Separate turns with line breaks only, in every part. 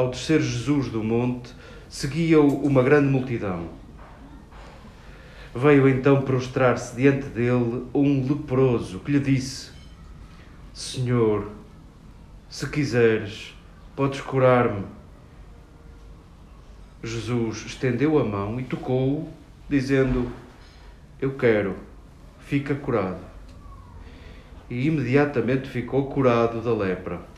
ao descer Jesus do monte, seguia-o uma grande multidão. Veio então prostrar-se diante dele um leproso que lhe disse: Senhor, se quiseres, podes curar-me. Jesus estendeu a mão e tocou-o, dizendo: Eu quero, fica curado. E imediatamente ficou curado da lepra.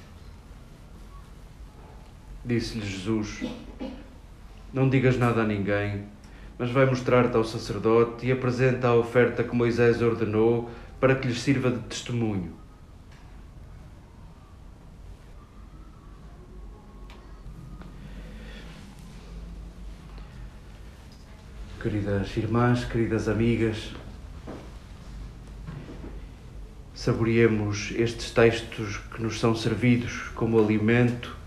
Disse-lhe Jesus: Não digas nada a ninguém, mas vai mostrar-te ao sacerdote e apresenta a oferta que Moisés ordenou para que lhes sirva de testemunho. Queridas irmãs, queridas amigas, saboreemos estes textos que nos são servidos como alimento,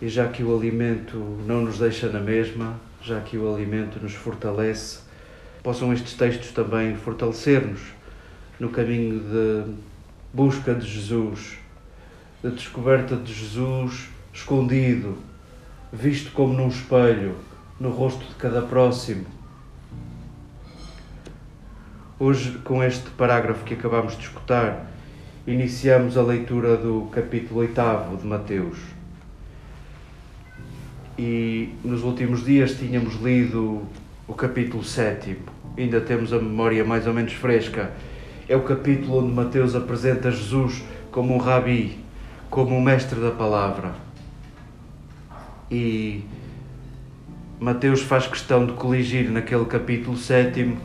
e já que o alimento não nos deixa na mesma, já que o alimento nos fortalece, possam estes textos também fortalecer-nos no caminho de busca de Jesus, de descoberta de Jesus escondido, visto como num espelho no rosto de cada próximo. Hoje, com este parágrafo que acabamos de escutar, iniciamos a leitura do capítulo 8 de Mateus. E nos últimos dias tínhamos lido o capítulo 7, ainda temos a memória mais ou menos fresca. É o capítulo onde Mateus apresenta Jesus como um rabi, como um mestre da palavra. E Mateus faz questão de coligir naquele capítulo 7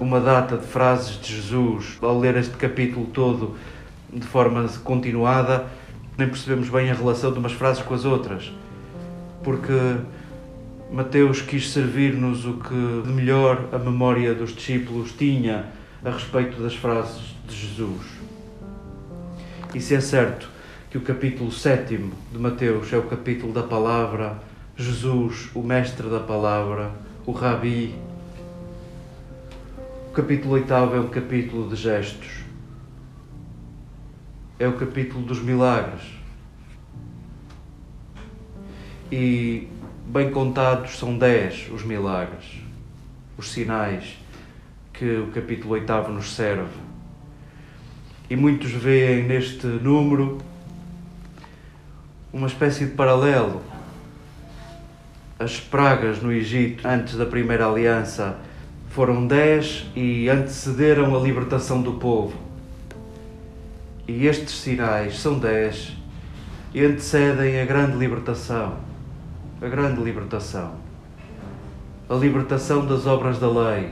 uma data de frases de Jesus. Ao ler este capítulo todo de forma continuada, nem percebemos bem a relação de umas frases com as outras, porque Mateus quis servir-nos o que de melhor a memória dos discípulos tinha a respeito das frases de Jesus. E se é certo que o capítulo 7 de Mateus é o capítulo da palavra, Jesus, o mestre da palavra, o Rabi. O capítulo oitavo é um capítulo de gestos. É o capítulo dos milagres. E bem contados são dez os milagres, os sinais que o capítulo oitavo nos serve. E muitos veem neste número uma espécie de paralelo as pragas no Egito antes da primeira aliança foram dez e antecederam a libertação do povo. E estes sinais são dez e antecedem a grande libertação. A grande libertação. A libertação das obras da lei.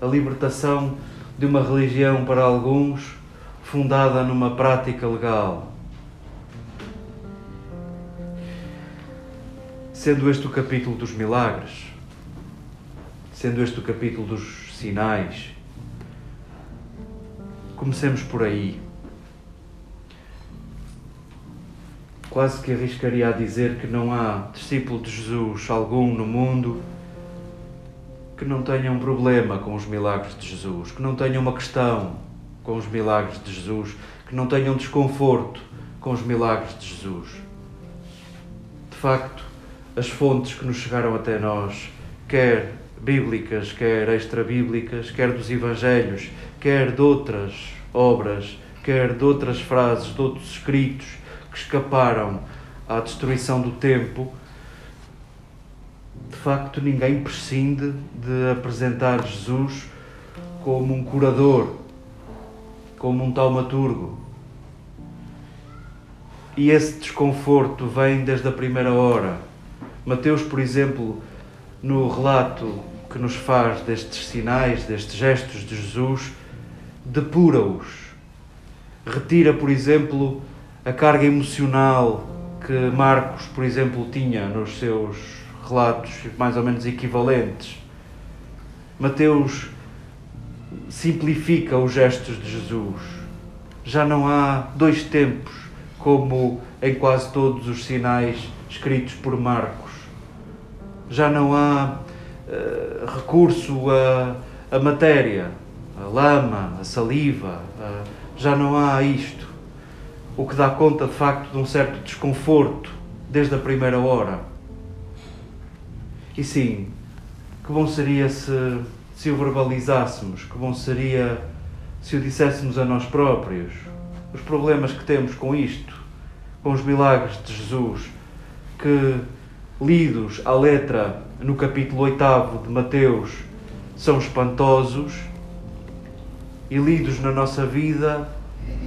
A libertação de uma religião para alguns fundada numa prática legal Sendo este o capítulo dos milagres, sendo este o capítulo dos sinais, comecemos por aí. Quase que arriscaria a dizer que não há discípulo de Jesus algum no mundo que não tenha um problema com os milagres de Jesus, que não tenha uma questão com os milagres de Jesus, que não tenha um desconforto com os milagres de Jesus. De facto, as fontes que nos chegaram até nós, quer bíblicas, quer extra-bíblicas, quer dos Evangelhos, quer de outras obras, quer de outras frases, de outros escritos que escaparam à destruição do tempo, de facto ninguém prescinde de apresentar Jesus como um curador, como um taumaturgo. E esse desconforto vem desde a primeira hora Mateus, por exemplo, no relato que nos faz destes sinais, destes gestos de Jesus, depura-os. Retira, por exemplo, a carga emocional que Marcos, por exemplo, tinha nos seus relatos mais ou menos equivalentes. Mateus simplifica os gestos de Jesus. Já não há dois tempos, como em quase todos os sinais escritos por Marcos já não há uh, recurso à, à matéria, a lama, a saliva, já não há isto. O que dá conta de facto de um certo desconforto desde a primeira hora. E sim, que bom seria se, se o verbalizássemos, que bom seria se o disséssemos a nós próprios, os problemas que temos com isto, com os milagres de Jesus, que lidos à letra no capítulo 8 de Mateus são espantosos e lidos na nossa vida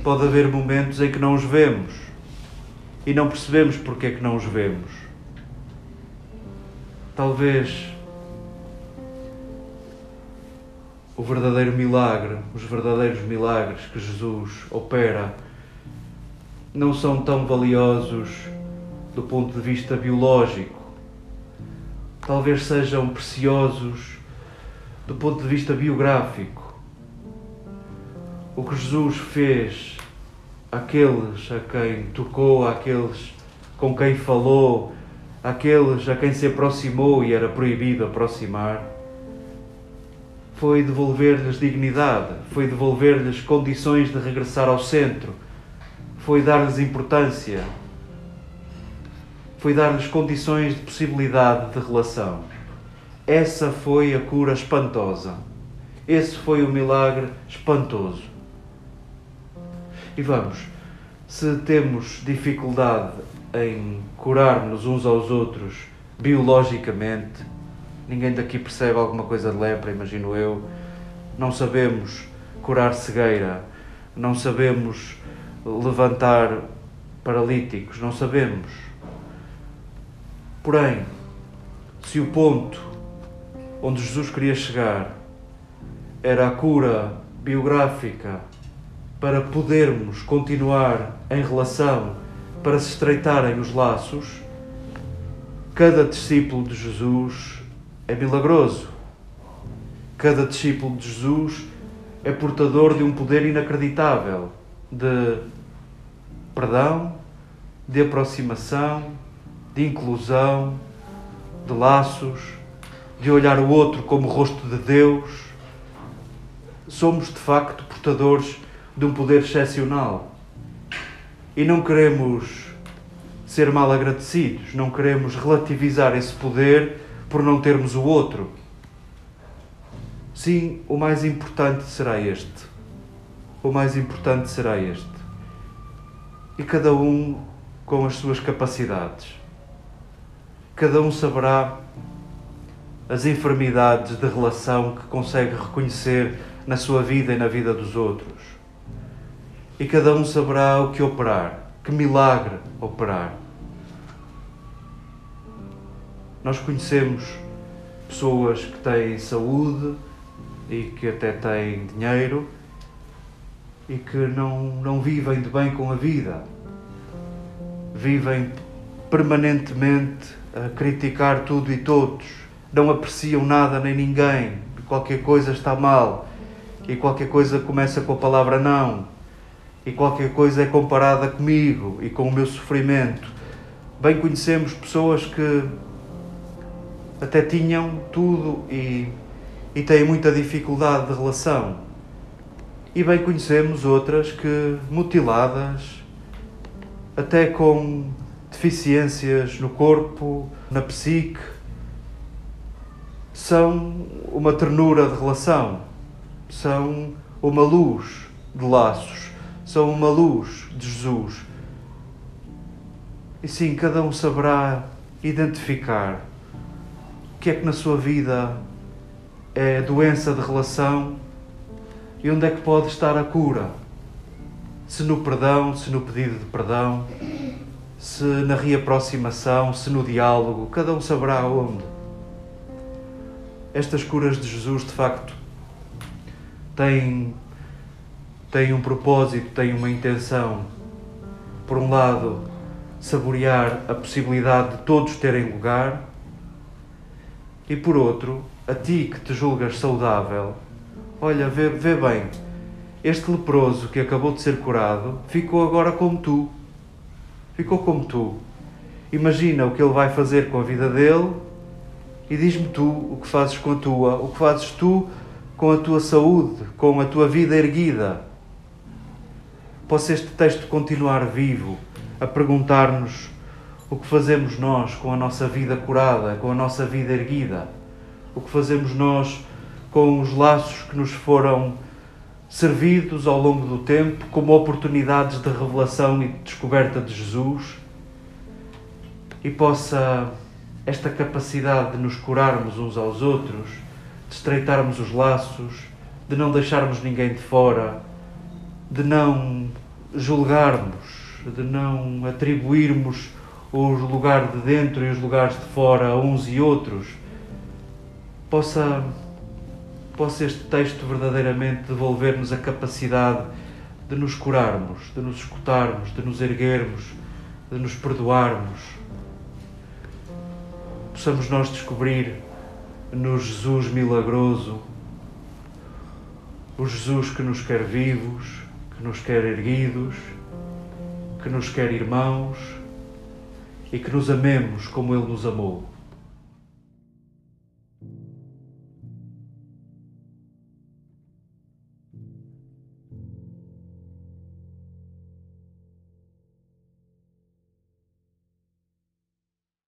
pode haver momentos em que não os vemos e não percebemos porque é que não os vemos. Talvez o verdadeiro milagre, os verdadeiros milagres que Jesus opera não são tão valiosos do ponto de vista biológico. Talvez sejam preciosos do ponto de vista biográfico. O que Jesus fez àqueles a quem tocou, àqueles com quem falou, àqueles a quem se aproximou e era proibido aproximar, foi devolver-lhes dignidade, foi devolver-lhes condições de regressar ao centro, foi dar-lhes importância, foi dar-lhes condições de possibilidade de relação. Essa foi a cura espantosa. Esse foi o milagre espantoso. E vamos, se temos dificuldade em curar-nos uns aos outros biologicamente, ninguém daqui percebe alguma coisa de lepra, imagino eu. Não sabemos curar cegueira, não sabemos levantar paralíticos, não sabemos. Porém, se o ponto onde Jesus queria chegar era a cura biográfica para podermos continuar em relação, para se estreitarem os laços, cada discípulo de Jesus é milagroso. Cada discípulo de Jesus é portador de um poder inacreditável de perdão, de aproximação, de inclusão, de laços, de olhar o outro como o rosto de Deus. Somos de facto portadores de um poder excepcional. E não queremos ser mal agradecidos, não queremos relativizar esse poder por não termos o outro. Sim, o mais importante será este. O mais importante será este. E cada um com as suas capacidades cada um saberá as enfermidades de relação que consegue reconhecer na sua vida e na vida dos outros. E cada um saberá o que operar, que milagre operar. Nós conhecemos pessoas que têm saúde e que até têm dinheiro e que não, não vivem de bem com a vida. Vivem permanentemente a criticar tudo e todos, não apreciam nada nem ninguém, qualquer coisa está mal, e qualquer coisa começa com a palavra não, e qualquer coisa é comparada comigo e com o meu sofrimento. Bem conhecemos pessoas que até tinham tudo e, e têm muita dificuldade de relação. E bem conhecemos outras que, mutiladas, até com deficiências no corpo, na psique, são uma ternura de relação, são uma luz de laços, são uma luz de Jesus. E sim, cada um saberá identificar o que é que na sua vida é doença de relação e onde é que pode estar a cura. Se no perdão, se no pedido de perdão, se na reaproximação, se no diálogo, cada um saberá onde. Estas curas de Jesus, de facto, têm, têm um propósito, têm uma intenção. Por um lado, saborear a possibilidade de todos terem lugar, e por outro, a ti que te julgas saudável, olha, vê, vê bem, este leproso que acabou de ser curado ficou agora como tu ficou como tu. Imagina o que ele vai fazer com a vida dele e diz-me tu o que fazes com a tua, o que fazes tu com a tua saúde, com a tua vida erguida. Possa este texto continuar vivo, a perguntar-nos o que fazemos nós com a nossa vida curada, com a nossa vida erguida, o que fazemos nós com os laços que nos foram servidos ao longo do tempo como oportunidades de revelação e de descoberta de Jesus. E possa esta capacidade de nos curarmos uns aos outros, de estreitarmos os laços, de não deixarmos ninguém de fora, de não julgarmos, de não atribuirmos os lugares de dentro e os lugares de fora a uns e outros, possa, possa este texto verdadeiramente devolver-nos a capacidade de nos curarmos, de nos escutarmos, de nos erguermos, de nos perdoarmos. Possamos nós descobrir no Jesus milagroso, o Jesus que nos quer vivos, que nos quer erguidos, que nos quer irmãos e que nos amemos como Ele nos amou.